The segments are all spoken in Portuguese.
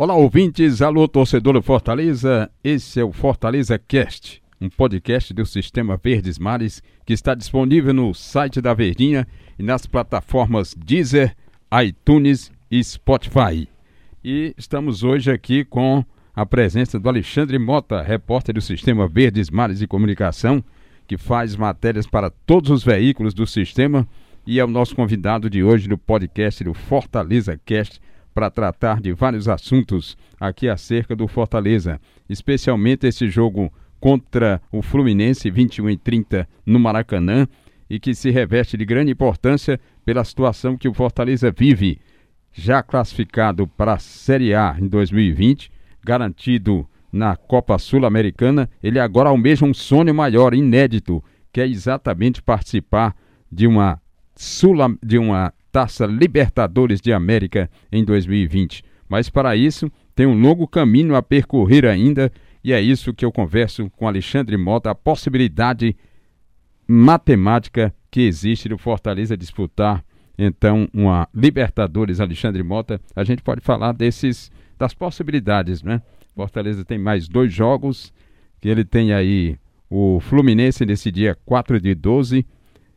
Olá, ouvintes, alô, torcedor do Fortaleza. Esse é o Fortaleza Cast, um podcast do Sistema Verdes Mares que está disponível no site da Verdinha e nas plataformas Deezer, iTunes e Spotify. E estamos hoje aqui com a presença do Alexandre Mota, repórter do Sistema Verdes Mares de Comunicação, que faz matérias para todos os veículos do sistema e é o nosso convidado de hoje no podcast do Fortaleza Cast para tratar de vários assuntos aqui acerca do Fortaleza, especialmente esse jogo contra o Fluminense 21 e 30 no Maracanã e que se reveste de grande importância pela situação que o Fortaleza vive, já classificado para a Série A em 2020, garantido na Copa Sul-Americana, ele agora almeja um sonho maior, inédito, que é exatamente participar de uma Sula, de uma Taça Libertadores de América em 2020. Mas para isso, tem um longo caminho a percorrer ainda, e é isso que eu converso com Alexandre Mota, a possibilidade matemática que existe do Fortaleza disputar então uma Libertadores Alexandre Mota. A gente pode falar desses das possibilidades, né? Fortaleza tem mais dois jogos, que ele tem aí o Fluminense nesse dia 4 de 12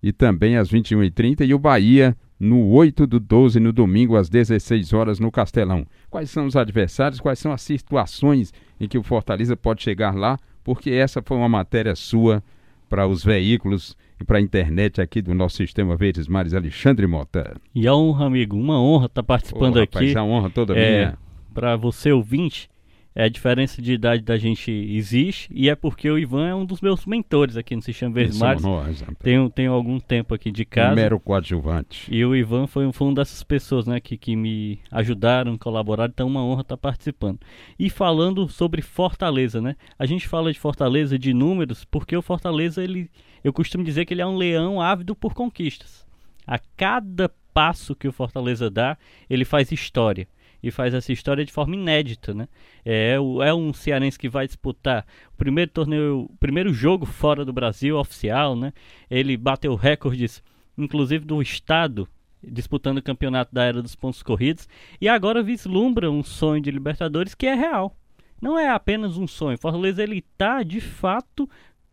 e também às 21h30 e o Bahia no 8 do 12, no domingo, às 16 horas, no Castelão. Quais são os adversários, quais são as situações em que o Fortaleza pode chegar lá, porque essa foi uma matéria sua para os veículos e para a internet aqui do nosso Sistema Verdes Mares, Alexandre Mota. E a honra, amigo, uma honra estar tá participando Ô, rapaz, aqui. a honra toda é, minha. Para você ouvinte, é, a diferença de idade da gente existe e é porque o Ivan é um dos meus mentores aqui no Sistema Verdes Mares. Tenho, tenho algum tempo aqui de casa. Mero coadjuvante. E o Ivan foi, foi uma dessas pessoas né, que, que me ajudaram, colaboraram, então é uma honra estar participando. E falando sobre Fortaleza, né? A gente fala de Fortaleza de números porque o Fortaleza, ele, eu costumo dizer que ele é um leão ávido por conquistas. A cada passo que o Fortaleza dá, ele faz história e faz essa história de forma inédita, né? É, é um cearense que vai disputar o primeiro torneio, primeiro jogo fora do Brasil oficial, né? Ele bateu recordes, inclusive do estado disputando o campeonato da era dos pontos corridos e agora vislumbra um sonho de Libertadores que é real. Não é apenas um sonho. Fortaleza ele está de fato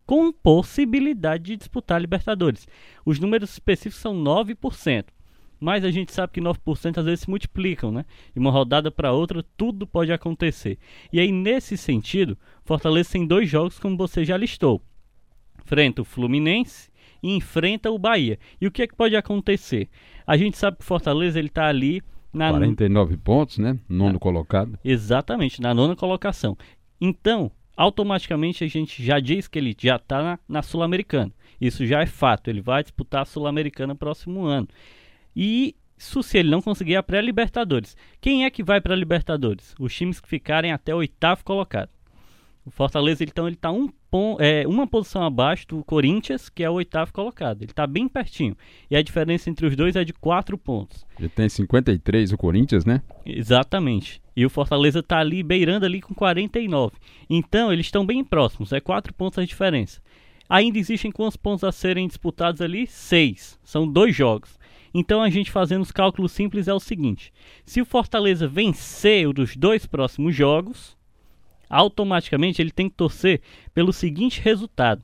com possibilidade de disputar Libertadores. Os números específicos são 9% mas a gente sabe que 9% às vezes se multiplicam, né? De uma rodada para outra, tudo pode acontecer. E aí, nesse sentido, Fortaleza tem dois jogos, como você já listou. Enfrenta o Fluminense e enfrenta o Bahia. E o que é que pode acontecer? A gente sabe que o Fortaleza ele está ali na 49 pontos, né? Nono colocado. Exatamente, na nona colocação. Então, automaticamente a gente já diz que ele já está na, na Sul-Americana. Isso já é fato. Ele vai disputar a Sul-Americana próximo ano. E isso se ele não conseguir a pré-Libertadores. Quem é que vai para a Libertadores? Os times que ficarem até o oitavo colocado. O Fortaleza, então, ele está um é, uma posição abaixo do Corinthians, que é o oitavo colocado. Ele está bem pertinho. E a diferença entre os dois é de quatro pontos. Ele tem 53 o Corinthians, né? Exatamente. E o Fortaleza está ali, beirando ali com 49. Então, eles estão bem próximos. É quatro pontos a diferença. Ainda existem quantos pontos a serem disputados ali? Seis. São dois jogos. Então a gente fazendo os cálculos simples é o seguinte: se o Fortaleza vencer os dois próximos jogos, automaticamente ele tem que torcer pelo seguinte resultado: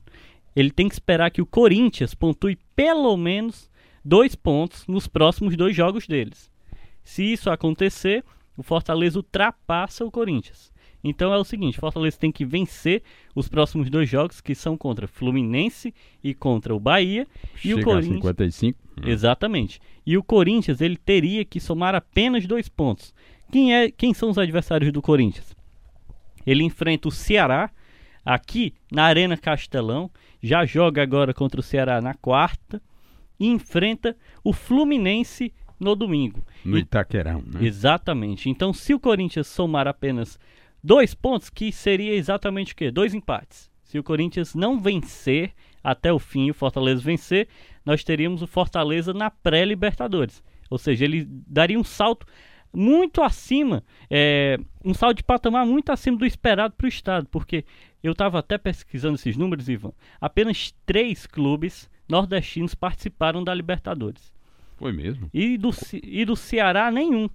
ele tem que esperar que o Corinthians pontue pelo menos dois pontos nos próximos dois jogos deles. Se isso acontecer, o Fortaleza ultrapassa o Corinthians. Então é o seguinte, Fortaleza tem que vencer os próximos dois jogos que são contra Fluminense e contra o Bahia Chega e o Corinthians. 55. Exatamente. E o Corinthians ele teria que somar apenas dois pontos. Quem é? Quem são os adversários do Corinthians? Ele enfrenta o Ceará aqui na Arena Castelão, já joga agora contra o Ceará na quarta e enfrenta o Fluminense no domingo. No Itaquerão, né? Exatamente. Então, se o Corinthians somar apenas Dois pontos que seria exatamente o quê? Dois empates. Se o Corinthians não vencer até o fim, o Fortaleza vencer, nós teríamos o Fortaleza na pré-Libertadores. Ou seja, ele daria um salto muito acima, é, um salto de patamar muito acima do esperado para o Estado, porque eu estava até pesquisando esses números, Ivan. Apenas três clubes nordestinos participaram da Libertadores. Foi mesmo? E do, e do Ceará, nenhum.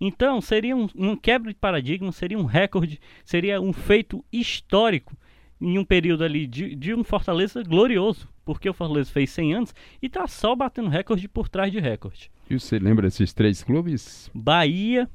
Então, seria um, um quebra de paradigma, seria um recorde, seria um feito histórico em um período ali de, de um Fortaleza glorioso, porque o Fortaleza fez 100 anos e está só batendo recorde por trás de recorde. E você lembra desses três clubes? Bahia,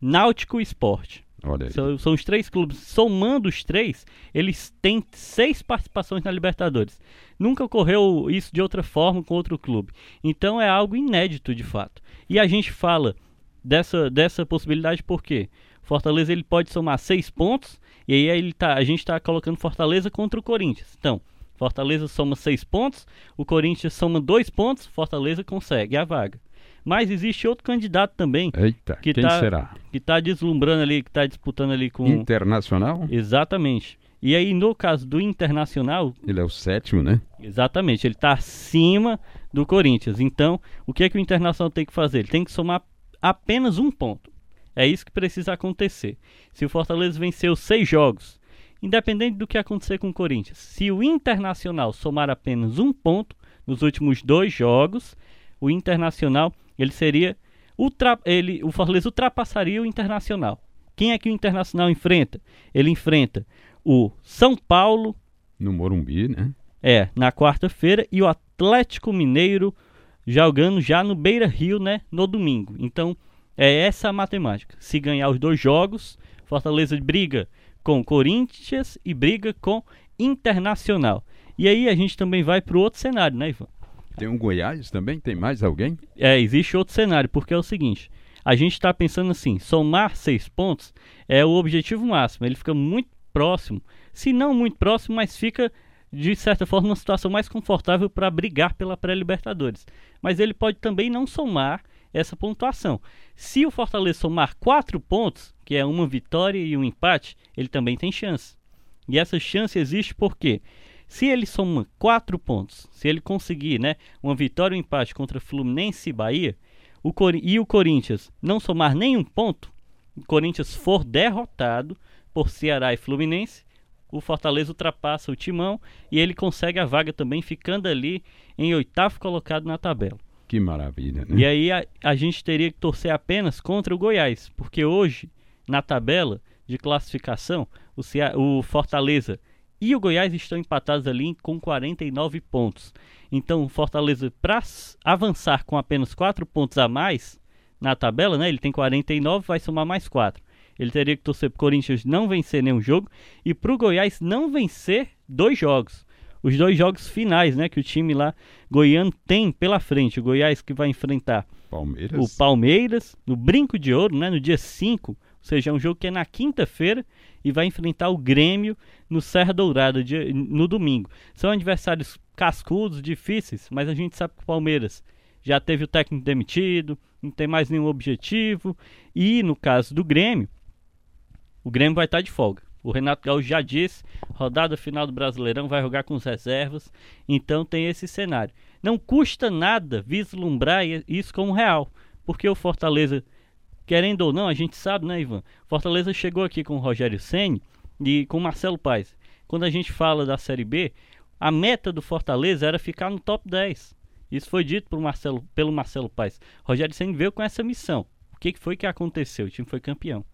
Náutico e Esporte. São, são, os três clubes. Somando os três, eles têm seis participações na Libertadores. Nunca ocorreu isso de outra forma com outro clube. Então é algo inédito de fato. E a gente fala dessa, dessa possibilidade porque Fortaleza ele pode somar seis pontos e aí ele tá, a gente está colocando Fortaleza contra o Corinthians. Então, Fortaleza soma seis pontos, o Corinthians soma dois pontos, Fortaleza consegue a vaga. Mas existe outro candidato também. Eita, que quem tá, será? Que está deslumbrando ali, que está disputando ali com. Internacional? Exatamente. E aí, no caso do Internacional. Ele é o sétimo, né? Exatamente, ele está acima do Corinthians. Então, o que é que o Internacional tem que fazer? Ele tem que somar apenas um ponto. É isso que precisa acontecer. Se o Fortaleza vencer os seis jogos, independente do que acontecer com o Corinthians, se o Internacional somar apenas um ponto nos últimos dois jogos, o Internacional ele seria ultra, ele, o Fortaleza ultrapassaria o Internacional. Quem é que o Internacional enfrenta? Ele enfrenta o São Paulo no Morumbi, né? É, na quarta-feira e o Atlético Mineiro jogando já no Beira Rio, né, no domingo. Então, é essa a matemática. Se ganhar os dois jogos, Fortaleza briga com Corinthians e briga com Internacional. E aí a gente também vai para o outro cenário, né, Ivan? Tem um Goiás também? Tem mais alguém? É, existe outro cenário, porque é o seguinte: a gente está pensando assim, somar seis pontos é o objetivo máximo. Ele fica muito próximo, se não muito próximo, mas fica de certa forma uma situação mais confortável para brigar pela pré-Libertadores. Mas ele pode também não somar essa pontuação. Se o Fortaleza somar quatro pontos, que é uma vitória e um empate, ele também tem chance. E essa chance existe porque se ele soma quatro pontos, se ele conseguir né, uma vitória ou um empate contra Fluminense e Bahia, o e o Corinthians não somar nenhum ponto, o Corinthians for derrotado por Ceará e Fluminense, o Fortaleza ultrapassa o Timão e ele consegue a vaga também, ficando ali em oitavo colocado na tabela. Que maravilha, né? E aí a, a gente teria que torcer apenas contra o Goiás, porque hoje, na tabela de classificação, o, Cea o Fortaleza e o Goiás estão empatados ali com 49 pontos. Então, o Fortaleza, para avançar com apenas 4 pontos a mais na tabela, né, ele tem 49, vai somar mais 4. Ele teria que torcer para o Corinthians não vencer nenhum jogo e para o Goiás não vencer dois jogos. Os dois jogos finais né, que o time lá goiano tem pela frente. O Goiás que vai enfrentar Palmeiras. o Palmeiras no Brinco de Ouro, né, no dia 5 ou seja, é um jogo que é na quinta-feira e vai enfrentar o Grêmio no Serra Dourada no domingo. São adversários cascudos, difíceis, mas a gente sabe que o Palmeiras já teve o técnico demitido, não tem mais nenhum objetivo. E no caso do Grêmio, o Grêmio vai estar de folga. O Renato Gaúcho já disse, rodada final do Brasileirão vai jogar com as reservas, então tem esse cenário. Não custa nada vislumbrar isso como real, porque o Fortaleza querendo ou não, a gente sabe, né, Ivan? Fortaleza chegou aqui com o Rogério Ceni e com o Marcelo Paes. Quando a gente fala da Série B, a meta do Fortaleza era ficar no top 10. Isso foi dito por Marcelo, pelo Marcelo Paes. Rogério Ceni veio com essa missão. O que foi que aconteceu? O time foi campeão.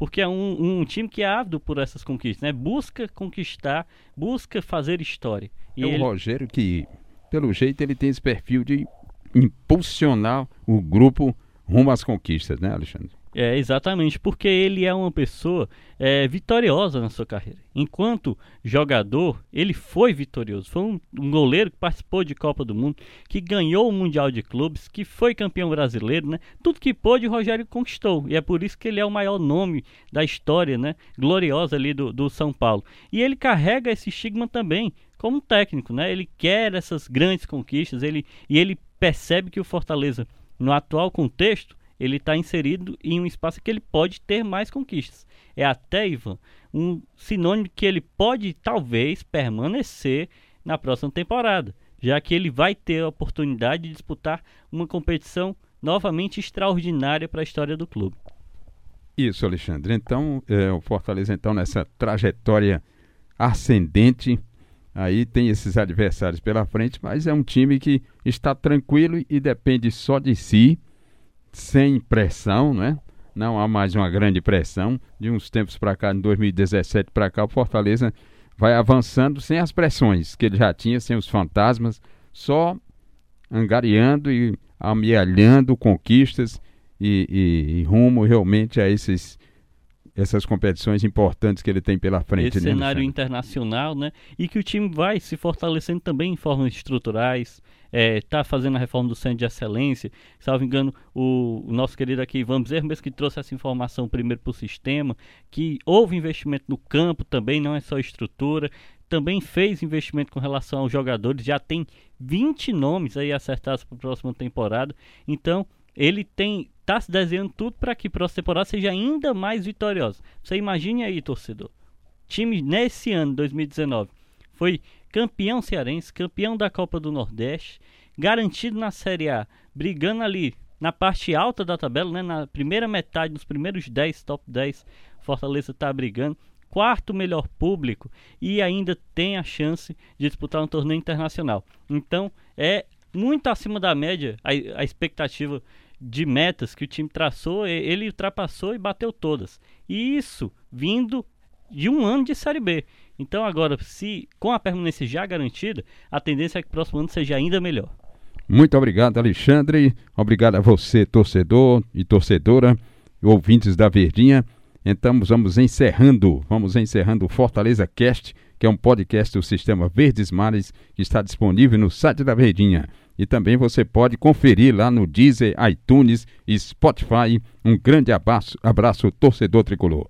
Porque é um, um time que é ávido por essas conquistas, né? Busca conquistar, busca fazer história. E é ele... o Rogério que, pelo jeito, ele tem esse perfil de impulsionar o grupo rumo às conquistas, né, Alexandre? É, exatamente, porque ele é uma pessoa é, vitoriosa na sua carreira. Enquanto jogador, ele foi vitorioso. Foi um, um, goleiro que participou de Copa do Mundo, que ganhou o Mundial de Clubes, que foi campeão brasileiro, né? Tudo que pôde, o Rogério conquistou. E é por isso que ele é o maior nome da história, né? Gloriosa ali do, do São Paulo. E ele carrega esse estigma também como técnico, né? Ele quer essas grandes conquistas, ele, e ele percebe que o Fortaleza no atual contexto, ele está inserido em um espaço que ele pode ter mais conquistas. É até, Ivan, um sinônimo que ele pode, talvez, permanecer na próxima temporada, já que ele vai ter a oportunidade de disputar uma competição novamente extraordinária para a história do clube. Isso, Alexandre. Então, é, o Fortaleza, então, nessa trajetória ascendente, Aí tem esses adversários pela frente, mas é um time que está tranquilo e depende só de si, sem pressão, né? não há mais uma grande pressão. De uns tempos para cá, em 2017 para cá, o Fortaleza vai avançando sem as pressões que ele já tinha, sem os fantasmas, só angariando e amealhando conquistas e, e, e rumo realmente a esses essas competições importantes que ele tem pela frente. Esse né, cenário internacional, né? E que o time vai se fortalecendo também em formas estruturais. Está é, fazendo a reforma do Centro de Excelência. Salvo engano, o, o nosso querido aqui, Ivan Bezerra, mesmo que trouxe essa informação primeiro para o sistema, que houve investimento no campo também, não é só estrutura. Também fez investimento com relação aos jogadores, já tem 20 nomes aí acertados para a próxima temporada. Então, ele tem tá se desenhando tudo para que a próxima temporada seja ainda mais vitoriosa. Você imagine aí, torcedor. Time nesse ano, 2019, foi campeão cearense, campeão da Copa do Nordeste, garantido na Série A, brigando ali na parte alta da tabela, né, na primeira metade, nos primeiros 10, top 10, Fortaleza está brigando. Quarto melhor público e ainda tem a chance de disputar um torneio internacional. Então é muito acima da média a, a expectativa de metas que o time traçou, ele ultrapassou e bateu todas. E isso vindo de um ano de Série B. Então agora, se com a permanência já garantida, a tendência é que o próximo ano seja ainda melhor. Muito obrigado, Alexandre. Obrigado a você, torcedor e torcedora, ouvintes da Verdinha. Então vamos encerrando, vamos encerrando o Fortaleza Cast, que é um podcast do Sistema Verdes Mares, que está disponível no site da Verdinha. E também você pode conferir lá no Deezer, iTunes e Spotify. Um grande abraço, abraço torcedor tricolor.